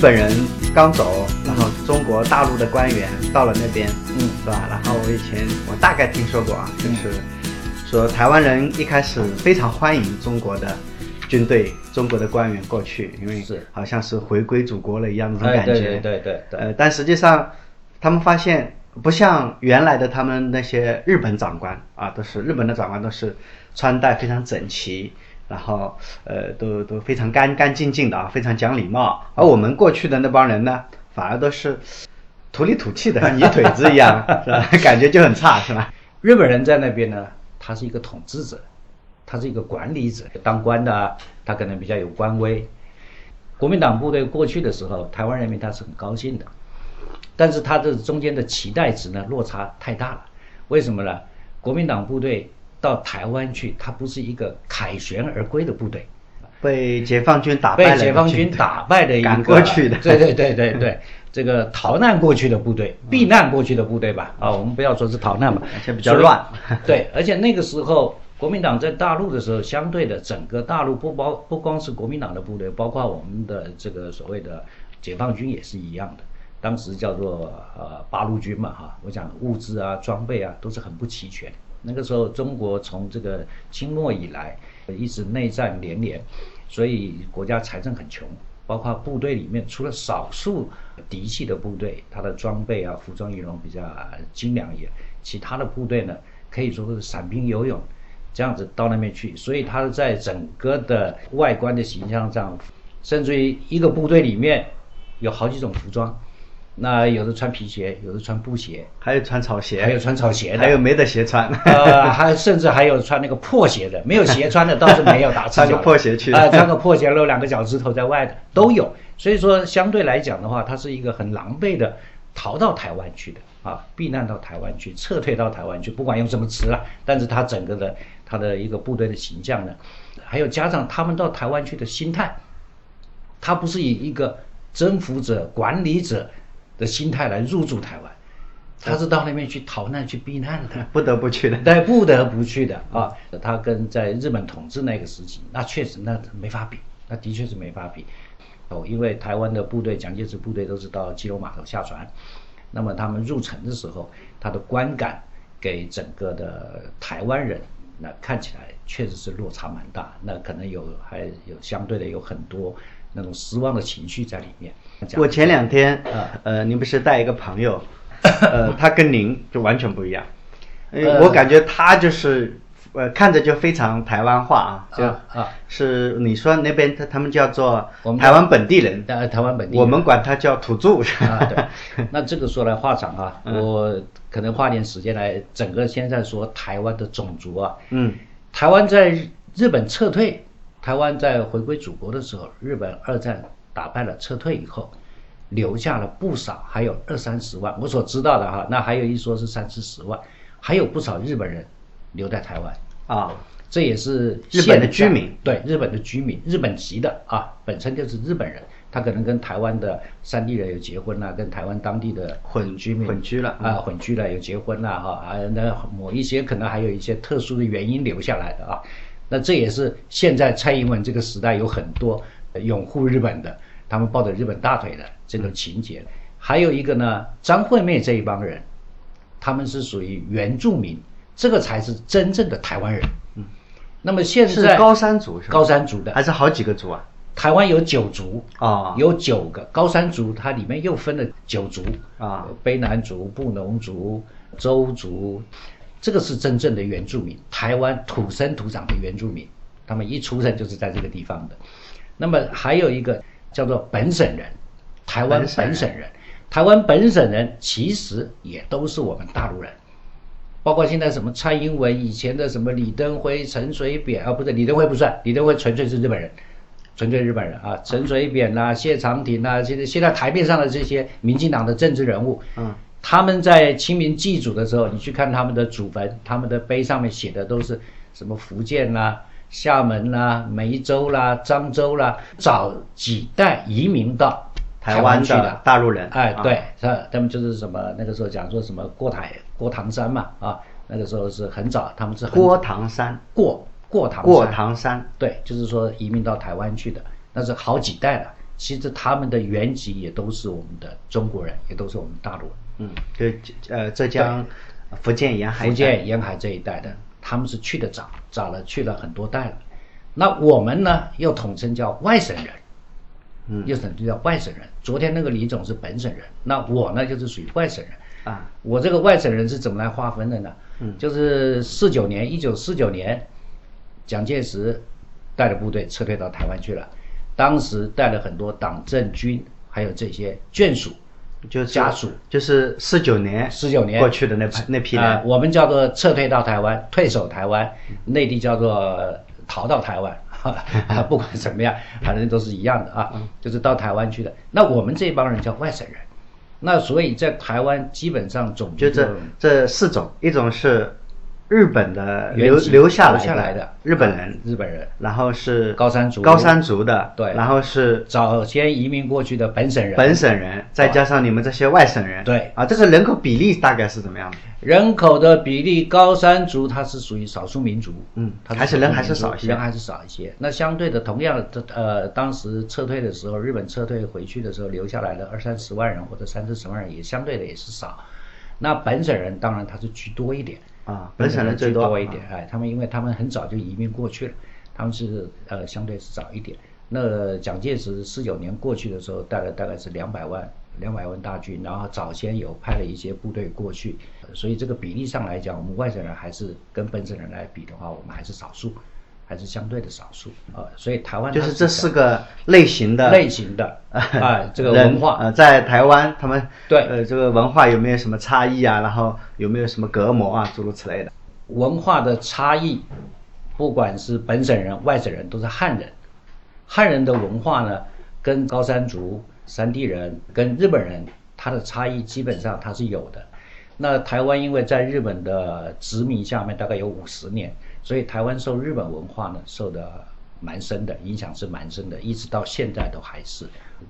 本人刚走，然后中国大陆的官员到了那边，嗯，是吧？然后我以前我大概听说过啊，就是说台湾人一开始非常欢迎中国的军队、中国的官员过去，因为是好像是回归祖国了一样那种感觉。哎对对对对对呃，但实际上他们发现不像原来的他们那些日本长官啊，都是日本的长官都是穿戴非常整齐。然后，呃，都都非常干干净净的啊，非常讲礼貌。而我们过去的那帮人呢，反而都是土里土气的，泥腿子一样，是吧？感觉就很差，是吧？日本人在那边呢，他是一个统治者，他是一个管理者，当官的啊，他可能比较有官威。国民党部队过去的时候，台湾人民他是很高兴的，但是他这中间的期待值呢落差太大了。为什么呢？国民党部队到台湾去，它不是一个凯旋而归的部队，被解放军打败了，被解放军打败的一个过去的，对对对对对，这个逃难过去的部队，避难过去的部队吧，啊，我们不要说是逃难吧，而且比较乱。对，而且那个时候国民党在大陆的时候，相对的整个大陆不包不光是国民党的部队，包括我们的这个所谓的解放军也是一样的。当时叫做呃八路军嘛哈，我讲物资啊装备啊都是很不齐全。那个时候中国从这个清末以来一直内战连连，所以国家财政很穷，包括部队里面除了少数嫡系的部队，它的装备啊服装仪容比较精良一点，其他的部队呢可以说是散兵游勇，这样子到那边去，所以它在整个的外观的形象上，甚至于一个部队里面有好几种服装。那有的穿皮鞋，有的穿布鞋，还有穿草鞋，还有穿草鞋的，还有没得鞋穿，呃，还甚至还有穿那个破鞋的，没有鞋穿的倒是没有，打赤脚穿个破鞋去，啊，穿个破鞋露两个脚趾头在外的都有。所以说相对来讲的话，它是一个很狼狈的逃到台湾去的啊，避难到台湾去，撤退到台湾去，不管用什么词了，但是他整个的他的一个部队的形象呢，还有加上他们到台湾去的心态，他不是以一个征服者、管理者。的心态来入驻台湾，他是到那边去逃难、去避难的，不得不去的，对，不得不去的啊。他跟在日本统治那个时期，那确实那没法比，那的确是没法比。哦，因为台湾的部队，蒋介石部队都是到基隆码头下船，那么他们入城的时候，他的观感给整个的台湾人，那看起来确实是落差蛮大，那可能有还有相对的有很多那种失望的情绪在里面。我前两天，呃，您不是带一个朋友，呃，他跟您就完全不一样，我感觉他就是，呃，看着就非常台湾话啊，就啊，是你说那边他他们叫做台湾本地人，台湾本地，我们管他叫土著。啊，对，那这个说来话长啊，我可能花点时间来整个现在说台湾的种族啊，嗯，台湾在日本撤退，台湾在回归祖国的时候，日本二战。打败了，撤退以后，留下了不少，还有二三十万，我所知道的哈，那还有一说是三四十万，还有不少日本人留在台湾。啊，这也是日本的居民，对日本的居民，日本籍的啊，本身就是日本人，他可能跟台湾的山地人有结婚了，跟台湾当地的混居民混居了啊，混居了有结婚了哈，啊，那某一些可能还有一些特殊的原因留下来的啊，那这也是现在蔡英文这个时代有很多拥护日本的。他们抱着日本大腿的这种情节，还有一个呢，张惠妹这一帮人，他们是属于原住民，这个才是真正的台湾人。嗯，那么现在是高山族是高山族的，还是好几个族啊？台湾有九族啊，有九个高山族，它里面又分了九族啊，卑南族、布农族、周族，这个是真正的原住民，台湾土生土长的原住民，他们一出生就是在这个地方的。那么还有一个。叫做本省人，台湾本省人，台湾本省人其实也都是我们大陆人，包括现在什么蔡英文以前的什么李登辉、陈水扁啊，不是李登辉不算，李登辉纯粹是日本人，纯粹日本人啊，陈水扁呐、谢长廷呐，现在现在台面上的这些民进党的政治人物，嗯，他们在清明祭祖的时候，你去看他们的祖坟，他们的碑上面写的都是什么福建啦。厦门啦、梅州啦、漳州啦，早几代移民到台湾去的大陆人，哎，对，他他们就是什么那个时候讲说什么过台过唐山嘛，啊，那个时候是很早，他们是过唐山过过唐过唐山，对，就是说移民到台湾去的，那是好几代了。其实他们的原籍也都是我们的中国人，也都是我们大陆人。嗯，就呃浙江、福建沿海、福建沿海这一带的，他们是去的早，早了去了很多代了。那我们呢，又统称叫外省人，嗯，又统称叫外省人。昨天那个李总是本省人，那我呢就是属于外省人啊。我这个外省人是怎么来划分的呢？嗯，就是四九年，一九四九年，蒋介石带着部队撤退到台湾去了，当时带了很多党政军，还有这些眷属。就是家属就是四九年，四九年过去的那批那批人，我们叫做撤退到台湾，退守台湾，内地叫做逃到台湾，不管怎么样，反正都是一样的啊，就是到台湾去的。那我们这帮人叫外省人，那所以在台湾基本上总就这这四种，一种是。日本的留留下来的日本人，日本人，然后是高山族，高山族的，对，然后是早先移民过去的本省人，本省人，再加上你们这些外省人，对，啊，这个人口比例大概是怎么样？的？人口的比例，高山族它是属于少数民族，嗯，还是人还是少一些，人还是少一些。那相对的，同样的，呃，当时撤退的时候，日本撤退回去的时候，留下来的二三十万人或者三四十万人，也相对的也是少。那本省人当然他是居多一点。啊，本省人最多一点，哎，他们因为他们很早就移民过去了，他们是呃相对是早一点。那蒋介石四九年过去的时候，带了大概是两百万两百万大军，然后早先有派了一些部队过去，所以这个比例上来讲，我们外省人还是跟本省人来比的话，我们还是少数。还是相对的少数啊，所以台湾就是这四个类型的类型的 啊，这个文化呃，在台湾他们对呃这个文化有没有什么差异啊？然后有没有什么隔膜啊，诸如此类的文化的差异，不管是本省人、外省人，都是汉人。汉人的文化呢，跟高山族、山地人、跟日本人，它的差异基本上它是有的。那台湾因为在日本的殖民下面，大概有五十年。所以台湾受日本文化呢受的蛮深的影响是蛮深的，一直到现在都还是。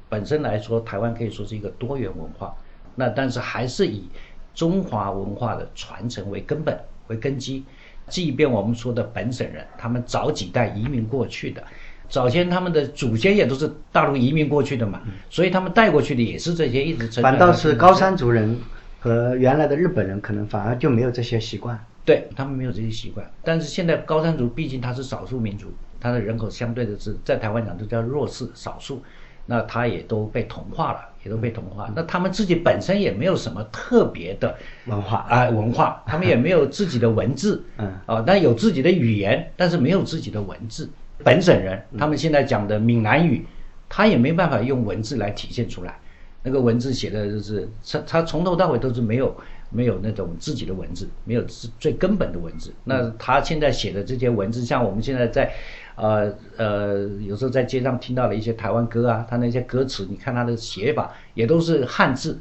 本身来说，台湾可以说是一个多元文化，那但是还是以中华文化的传承为根本为根基。即便我们说的本省人，他们早几代移民过去的，早先他们的祖先也都是大陆移民过去的嘛，所以他们带过去的也是这些一直。反倒是高山族人和原来的日本人，可能反而就没有这些习惯。对他们没有这些习惯，但是现在高山族毕竟他是少数民族，他的人口相对的是在台湾讲都叫弱势少数，那他也都被同化了，也都被同化。那他们自己本身也没有什么特别的文化啊，文化，他们也没有自己的文字，嗯，啊，但有自己的语言，但是没有自己的文字。本省人他们现在讲的闽南语，他也没办法用文字来体现出来，那个文字写的就是他他从头到尾都是没有。没有那种自己的文字，没有最最根本的文字。那他现在写的这些文字，像我们现在在，呃呃，有时候在街上听到的一些台湾歌啊，他那些歌词，你看他的写法也都是汉字，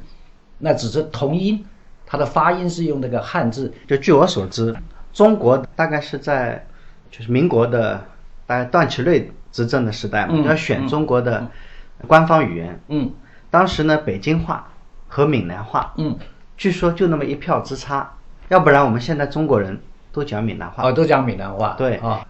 那只是同音，他的发音是用那个汉字。就据我所知，中国大概是在就是民国的大概段祺瑞执政的时代嘛，要选中国的官方语言。嗯，当时呢，北京话和闽南话。嗯。据说就那么一票之差，要不然我们现在中国人都讲闽南话。哦，都讲闽南话。对。啊，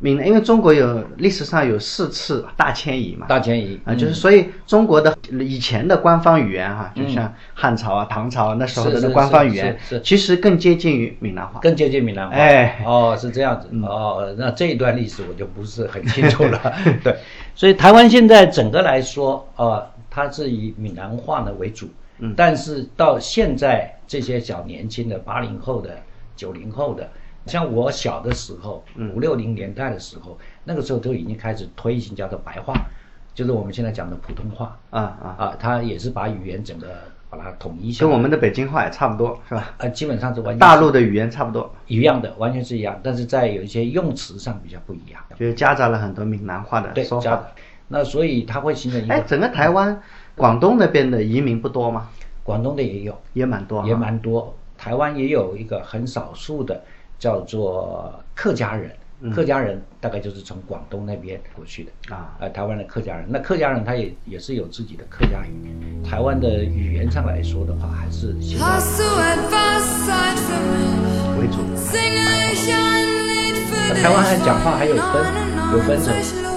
闽南因为中国有历史上有四次大迁移嘛，大迁移。啊，就是所以中国的以前的官方语言哈，就像汉朝啊、唐朝啊那时候的官方语言，是其实更接近于闽南话，更接近闽南话。哎，哦，是这样子。哦，那这一段历史我就不是很清楚了。对，所以台湾现在整个来说，呃，它是以闽南话呢为主。但是到现在，这些小年轻的八零后的、九零后的，像我小的时候，五六零年代的时候，那个时候都已经开始推行叫做白话，就是我们现在讲的普通话啊啊啊，它也是把语言整个把它统一下，跟我们的北京话也差不多，是吧？呃，基本上是完全大陆的语言差不多一样的，完全是一样，但是在有一些用词上比较不一样，就是夹杂了很多闽南话的说法。那所以它会形成一个，哎，整个台湾。广东那边的移民不多吗？广东的也有，也蛮多，也蛮多。台湾也有一个很少数的，叫做客家人。客家人大概就是从广东那边过去的啊。呃，台湾的客家人，那客家人他也也是有自己的客家语。台湾的语言上来说的话，还是现在为主。那台湾还讲话还有分，有分成。